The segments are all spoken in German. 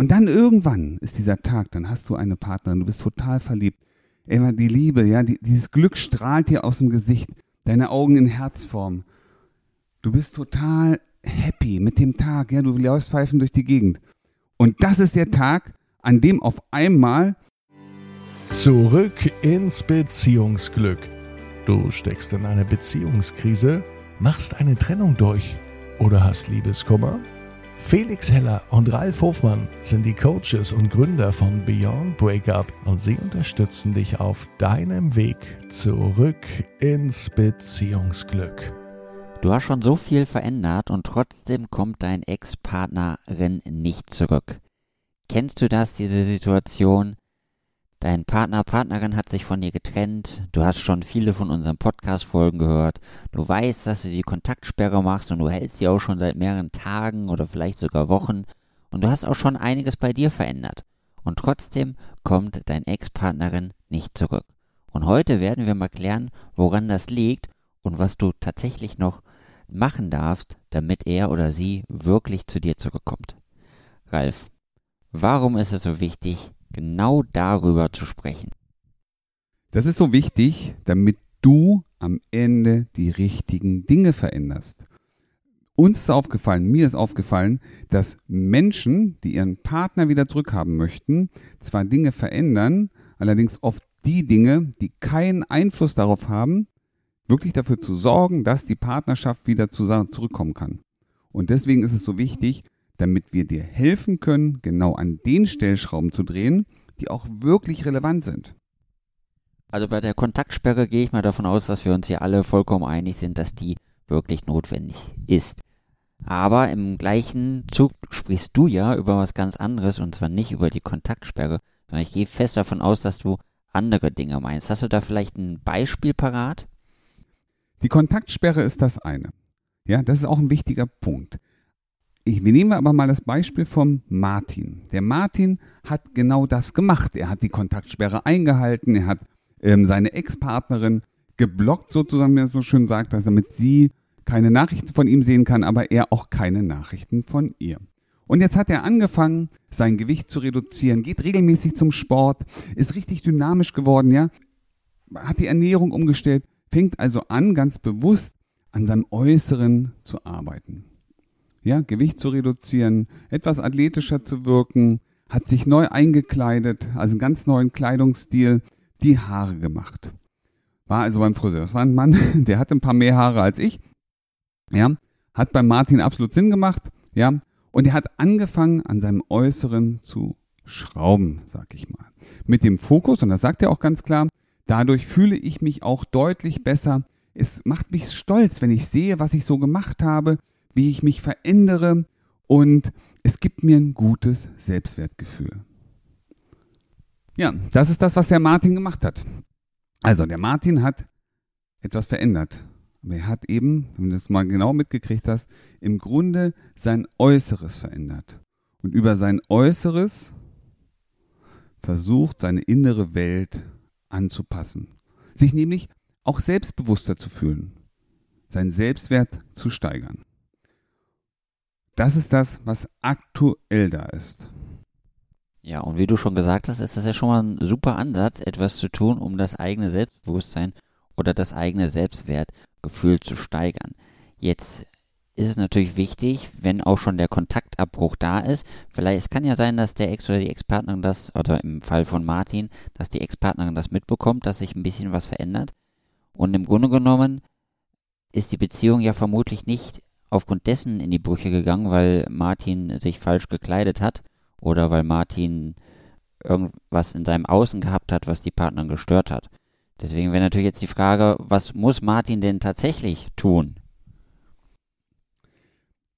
Und dann irgendwann ist dieser Tag, dann hast du eine Partnerin, du bist total verliebt. Immer die Liebe, ja, die, dieses Glück strahlt dir aus dem Gesicht, deine Augen in Herzform. Du bist total happy mit dem Tag, ja, du läufst pfeifen durch die Gegend. Und das ist der Tag, an dem auf einmal Zurück ins Beziehungsglück. Du steckst in eine Beziehungskrise, machst eine Trennung durch oder hast Liebeskummer? Felix Heller und Ralf Hofmann sind die Coaches und Gründer von Beyond Breakup und sie unterstützen dich auf deinem Weg zurück ins Beziehungsglück. Du hast schon so viel verändert und trotzdem kommt dein Ex-Partnerin nicht zurück. Kennst du das, diese Situation? Dein Partner, Partnerin hat sich von dir getrennt. Du hast schon viele von unseren Podcast-Folgen gehört. Du weißt, dass du die Kontaktsperre machst und du hältst sie auch schon seit mehreren Tagen oder vielleicht sogar Wochen. Und du hast auch schon einiges bei dir verändert. Und trotzdem kommt dein Ex-Partnerin nicht zurück. Und heute werden wir mal klären, woran das liegt und was du tatsächlich noch machen darfst, damit er oder sie wirklich zu dir zurückkommt. Ralf, warum ist es so wichtig, genau darüber zu sprechen. Das ist so wichtig, damit du am Ende die richtigen Dinge veränderst. Uns ist aufgefallen, mir ist aufgefallen, dass Menschen, die ihren Partner wieder zurückhaben möchten, zwar Dinge verändern, allerdings oft die Dinge, die keinen Einfluss darauf haben, wirklich dafür zu sorgen, dass die Partnerschaft wieder zurückkommen kann. Und deswegen ist es so wichtig, damit wir dir helfen können, genau an den Stellschrauben zu drehen, die auch wirklich relevant sind. Also bei der Kontaktsperre gehe ich mal davon aus, dass wir uns hier alle vollkommen einig sind, dass die wirklich notwendig ist. Aber im gleichen Zug sprichst du ja über was ganz anderes und zwar nicht über die Kontaktsperre, sondern ich gehe fest davon aus, dass du andere Dinge meinst. Hast du da vielleicht ein Beispiel parat? Die Kontaktsperre ist das eine. Ja, das ist auch ein wichtiger Punkt. Ich, wir nehmen aber mal das Beispiel vom Martin. Der Martin hat genau das gemacht. Er hat die Kontaktsperre eingehalten, er hat ähm, seine Ex-Partnerin geblockt, sozusagen, wie er so schön sagt, damit sie keine Nachrichten von ihm sehen kann, aber er auch keine Nachrichten von ihr. Und jetzt hat er angefangen, sein Gewicht zu reduzieren, geht regelmäßig zum Sport, ist richtig dynamisch geworden, ja, hat die Ernährung umgestellt, fängt also an, ganz bewusst an seinem Äußeren zu arbeiten ja, Gewicht zu reduzieren, etwas athletischer zu wirken, hat sich neu eingekleidet, also einen ganz neuen Kleidungsstil, die Haare gemacht. War also beim Friseur. Das war ein Mann, der hatte ein paar mehr Haare als ich. Ja, hat bei Martin absolut Sinn gemacht. Ja, und er hat angefangen, an seinem Äußeren zu schrauben, sag ich mal. Mit dem Fokus, und das sagt er auch ganz klar, dadurch fühle ich mich auch deutlich besser. Es macht mich stolz, wenn ich sehe, was ich so gemacht habe, wie ich mich verändere und es gibt mir ein gutes Selbstwertgefühl. Ja, das ist das, was der Martin gemacht hat. Also, der Martin hat etwas verändert. Aber er hat eben, wenn du das mal genau mitgekriegt hast, im Grunde sein Äußeres verändert. Und über sein Äußeres versucht, seine innere Welt anzupassen. Sich nämlich auch selbstbewusster zu fühlen. Seinen Selbstwert zu steigern. Das ist das, was aktuell da ist. Ja, und wie du schon gesagt hast, ist das ja schon mal ein super Ansatz, etwas zu tun, um das eigene Selbstbewusstsein oder das eigene Selbstwertgefühl zu steigern. Jetzt ist es natürlich wichtig, wenn auch schon der Kontaktabbruch da ist. Vielleicht, es kann ja sein, dass der Ex oder die Ex-Partnerin das, oder im Fall von Martin, dass die Ex-Partnerin das mitbekommt, dass sich ein bisschen was verändert. Und im Grunde genommen ist die Beziehung ja vermutlich nicht aufgrund dessen in die Brüche gegangen, weil Martin sich falsch gekleidet hat oder weil Martin irgendwas in seinem Außen gehabt hat, was die Partnerin gestört hat. Deswegen wäre natürlich jetzt die Frage, was muss Martin denn tatsächlich tun?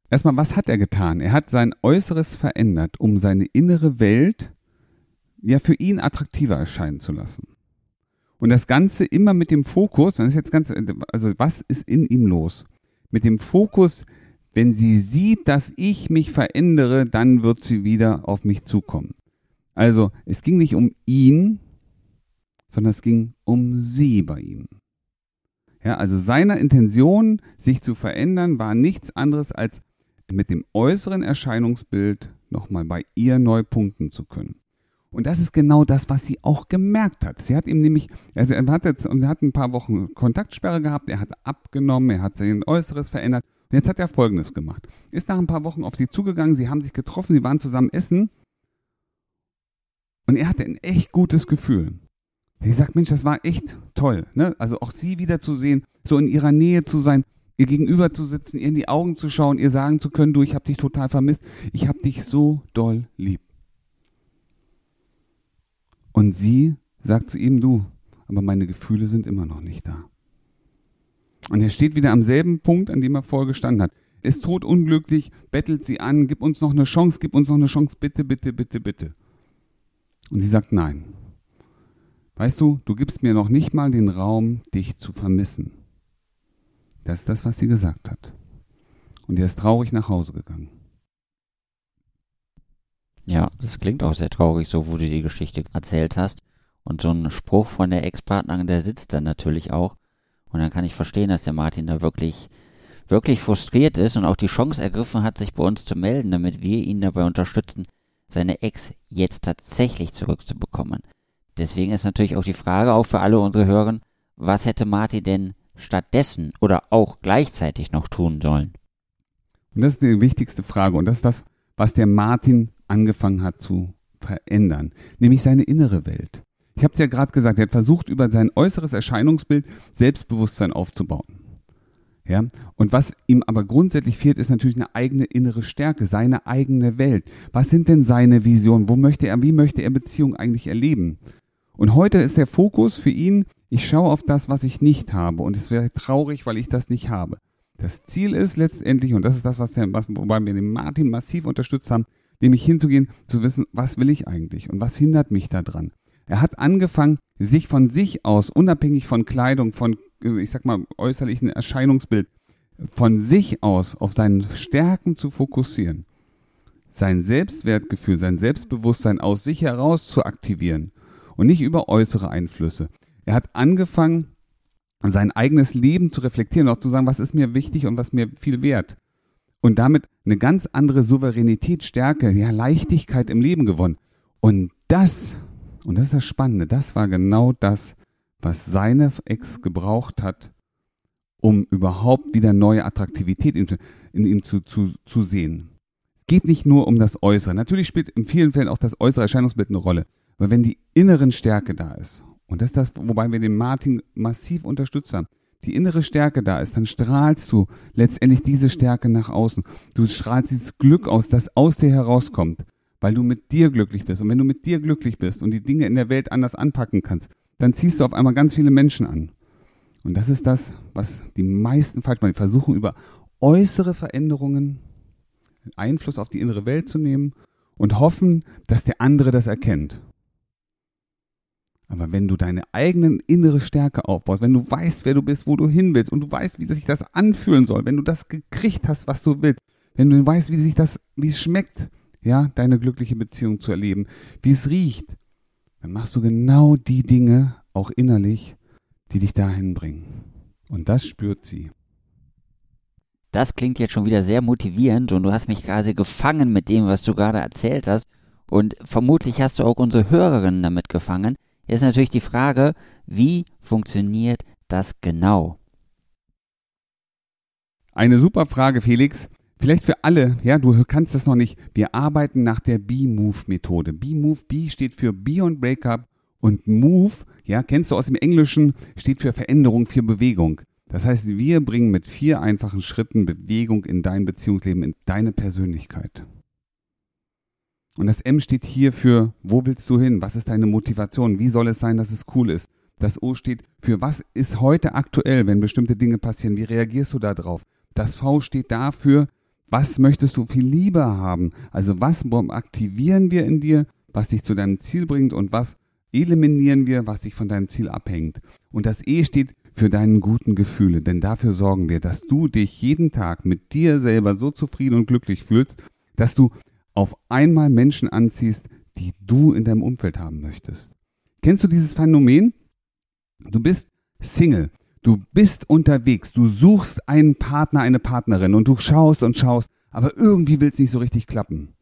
Erstmal, was hat er getan? Er hat sein Äußeres verändert, um seine innere Welt ja für ihn attraktiver erscheinen zu lassen. Und das Ganze immer mit dem Fokus, das ist jetzt ganz, also was ist in ihm los? Mit dem Fokus, wenn sie sieht, dass ich mich verändere, dann wird sie wieder auf mich zukommen. Also es ging nicht um ihn, sondern es ging um sie bei ihm. Ja, also seine Intention, sich zu verändern, war nichts anderes als mit dem äußeren Erscheinungsbild nochmal bei ihr neu punkten zu können. Und das ist genau das, was sie auch gemerkt hat. Sie hat ihm nämlich, also er hat, jetzt, er hat ein paar Wochen Kontaktsperre gehabt, er hat abgenommen, er hat sein Äußeres verändert. Und jetzt hat er Folgendes gemacht. Ist nach ein paar Wochen auf sie zugegangen, sie haben sich getroffen, sie waren zusammen essen. Und er hatte ein echt gutes Gefühl. Sie sagt, Mensch, das war echt toll. Ne? Also auch sie wiederzusehen, so in ihrer Nähe zu sein, ihr gegenüber zu sitzen, ihr in die Augen zu schauen, ihr sagen zu können, du, ich habe dich total vermisst, ich habe dich so doll lieb. Und sie sagt zu ihm, du, aber meine Gefühle sind immer noch nicht da. Und er steht wieder am selben Punkt, an dem er vorher gestanden hat. Ist totunglücklich, bettelt sie an, gib uns noch eine Chance, gib uns noch eine Chance, bitte, bitte, bitte, bitte. Und sie sagt nein. Weißt du, du gibst mir noch nicht mal den Raum, dich zu vermissen. Das ist das, was sie gesagt hat. Und er ist traurig nach Hause gegangen. Ja, das klingt auch sehr traurig, so wo du die Geschichte erzählt hast. Und so ein Spruch von der Ex-Partnerin, der sitzt dann natürlich auch. Und dann kann ich verstehen, dass der Martin da wirklich, wirklich frustriert ist und auch die Chance ergriffen hat, sich bei uns zu melden, damit wir ihn dabei unterstützen, seine Ex jetzt tatsächlich zurückzubekommen. Deswegen ist natürlich auch die Frage auch für alle unsere Hörer, was hätte Martin denn stattdessen oder auch gleichzeitig noch tun sollen? Und das ist die wichtigste Frage und das ist das, was der Martin angefangen hat zu verändern, nämlich seine innere Welt. Ich habe es ja gerade gesagt, er hat versucht, über sein äußeres Erscheinungsbild Selbstbewusstsein aufzubauen. Ja? Und was ihm aber grundsätzlich fehlt, ist natürlich eine eigene innere Stärke, seine eigene Welt. Was sind denn seine Visionen? Wo möchte er, wie möchte er Beziehung eigentlich erleben? Und heute ist der Fokus für ihn, ich schaue auf das, was ich nicht habe. Und es wäre traurig, weil ich das nicht habe. Das Ziel ist letztendlich, und das ist das, was der, was, wobei wir den Martin massiv unterstützt haben, nämlich hinzugehen, zu wissen, was will ich eigentlich und was hindert mich daran. Er hat angefangen, sich von sich aus, unabhängig von Kleidung, von, ich sag mal, äußerlichen Erscheinungsbild, von sich aus auf seinen Stärken zu fokussieren. Sein Selbstwertgefühl, sein Selbstbewusstsein aus sich heraus zu aktivieren und nicht über äußere Einflüsse. Er hat angefangen, sein eigenes Leben zu reflektieren auch zu sagen, was ist mir wichtig und was mir viel wert und damit eine ganz andere Souveränität, Stärke, ja, Leichtigkeit im Leben gewonnen. Und das, und das ist das Spannende, das war genau das, was seine Ex gebraucht hat, um überhaupt wieder neue Attraktivität in, in ihm zu, zu, zu sehen. Es geht nicht nur um das Äußere. Natürlich spielt in vielen Fällen auch das äußere Erscheinungsbild eine Rolle. Aber wenn die inneren Stärke da ist, und das ist das, wobei wir den Martin massiv unterstützt haben, die innere Stärke da ist, dann strahlst du letztendlich diese Stärke nach außen. Du strahlst dieses Glück aus, das aus dir herauskommt, weil du mit dir glücklich bist. Und wenn du mit dir glücklich bist und die Dinge in der Welt anders anpacken kannst, dann ziehst du auf einmal ganz viele Menschen an. Und das ist das, was die meisten falsch machen. Die versuchen über äußere Veränderungen Einfluss auf die innere Welt zu nehmen und hoffen, dass der andere das erkennt. Aber wenn du deine eigenen innere Stärke aufbaust, wenn du weißt, wer du bist, wo du hin willst und du weißt, wie sich das anfühlen soll, wenn du das gekriegt hast, was du willst, wenn du weißt, wie sich das, wie es schmeckt, ja, deine glückliche Beziehung zu erleben, wie es riecht, dann machst du genau die Dinge auch innerlich, die dich dahin bringen. Und das spürt sie. Das klingt jetzt schon wieder sehr motivierend und du hast mich quasi gefangen mit dem, was du gerade erzählt hast. Und vermutlich hast du auch unsere Hörerinnen damit gefangen, ist natürlich die Frage, wie funktioniert das genau? Eine super Frage, Felix. Vielleicht für alle, ja, du kannst das noch nicht. Wir arbeiten nach der B-Move-Methode. B-Move, B steht für Beyond Breakup und Move, ja, kennst du aus dem Englischen, steht für Veränderung, für Bewegung. Das heißt, wir bringen mit vier einfachen Schritten Bewegung in dein Beziehungsleben, in deine Persönlichkeit. Und das M steht hier für, wo willst du hin? Was ist deine Motivation? Wie soll es sein, dass es cool ist? Das O steht für, was ist heute aktuell, wenn bestimmte Dinge passieren? Wie reagierst du darauf? Das V steht dafür, was möchtest du viel lieber haben? Also was aktivieren wir in dir, was dich zu deinem Ziel bringt und was eliminieren wir, was dich von deinem Ziel abhängt? Und das E steht für deinen guten Gefühle, denn dafür sorgen wir, dass du dich jeden Tag mit dir selber so zufrieden und glücklich fühlst, dass du auf einmal Menschen anziehst, die du in deinem Umfeld haben möchtest. Kennst du dieses Phänomen? Du bist Single, du bist unterwegs, du suchst einen Partner, eine Partnerin und du schaust und schaust, aber irgendwie will es nicht so richtig klappen.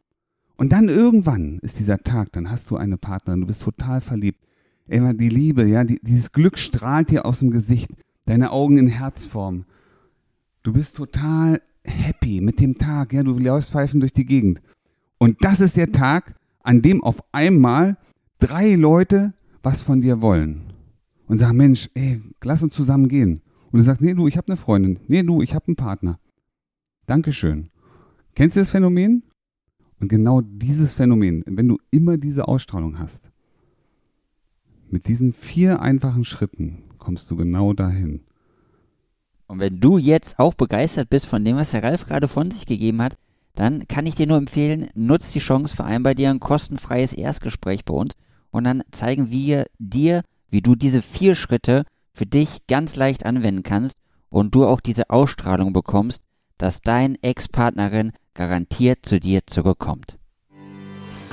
Und dann irgendwann ist dieser Tag, dann hast du eine Partnerin, du bist total verliebt. Immer die Liebe, ja, die, dieses Glück strahlt dir aus dem Gesicht, deine Augen in Herzform. Du bist total happy mit dem Tag, ja, du läufst pfeifen durch die Gegend. Und das ist der Tag, an dem auf einmal drei Leute was von dir wollen und sagen, Mensch, ey, lass uns zusammen gehen. Und du sagst, nee, du, ich habe eine Freundin. Nee, du, ich habe einen Partner. Dankeschön. Kennst du das Phänomen? Und genau dieses Phänomen, wenn du immer diese Ausstrahlung hast, mit diesen vier einfachen Schritten kommst du genau dahin. Und wenn du jetzt auch begeistert bist von dem, was der Ralf gerade von sich gegeben hat, dann kann ich dir nur empfehlen, nutz die Chance, vereinbar dir ein kostenfreies Erstgespräch bei uns und dann zeigen wir dir, wie du diese vier Schritte für dich ganz leicht anwenden kannst und du auch diese Ausstrahlung bekommst, dass dein Ex-Partnerin garantiert zu dir zurückkommt.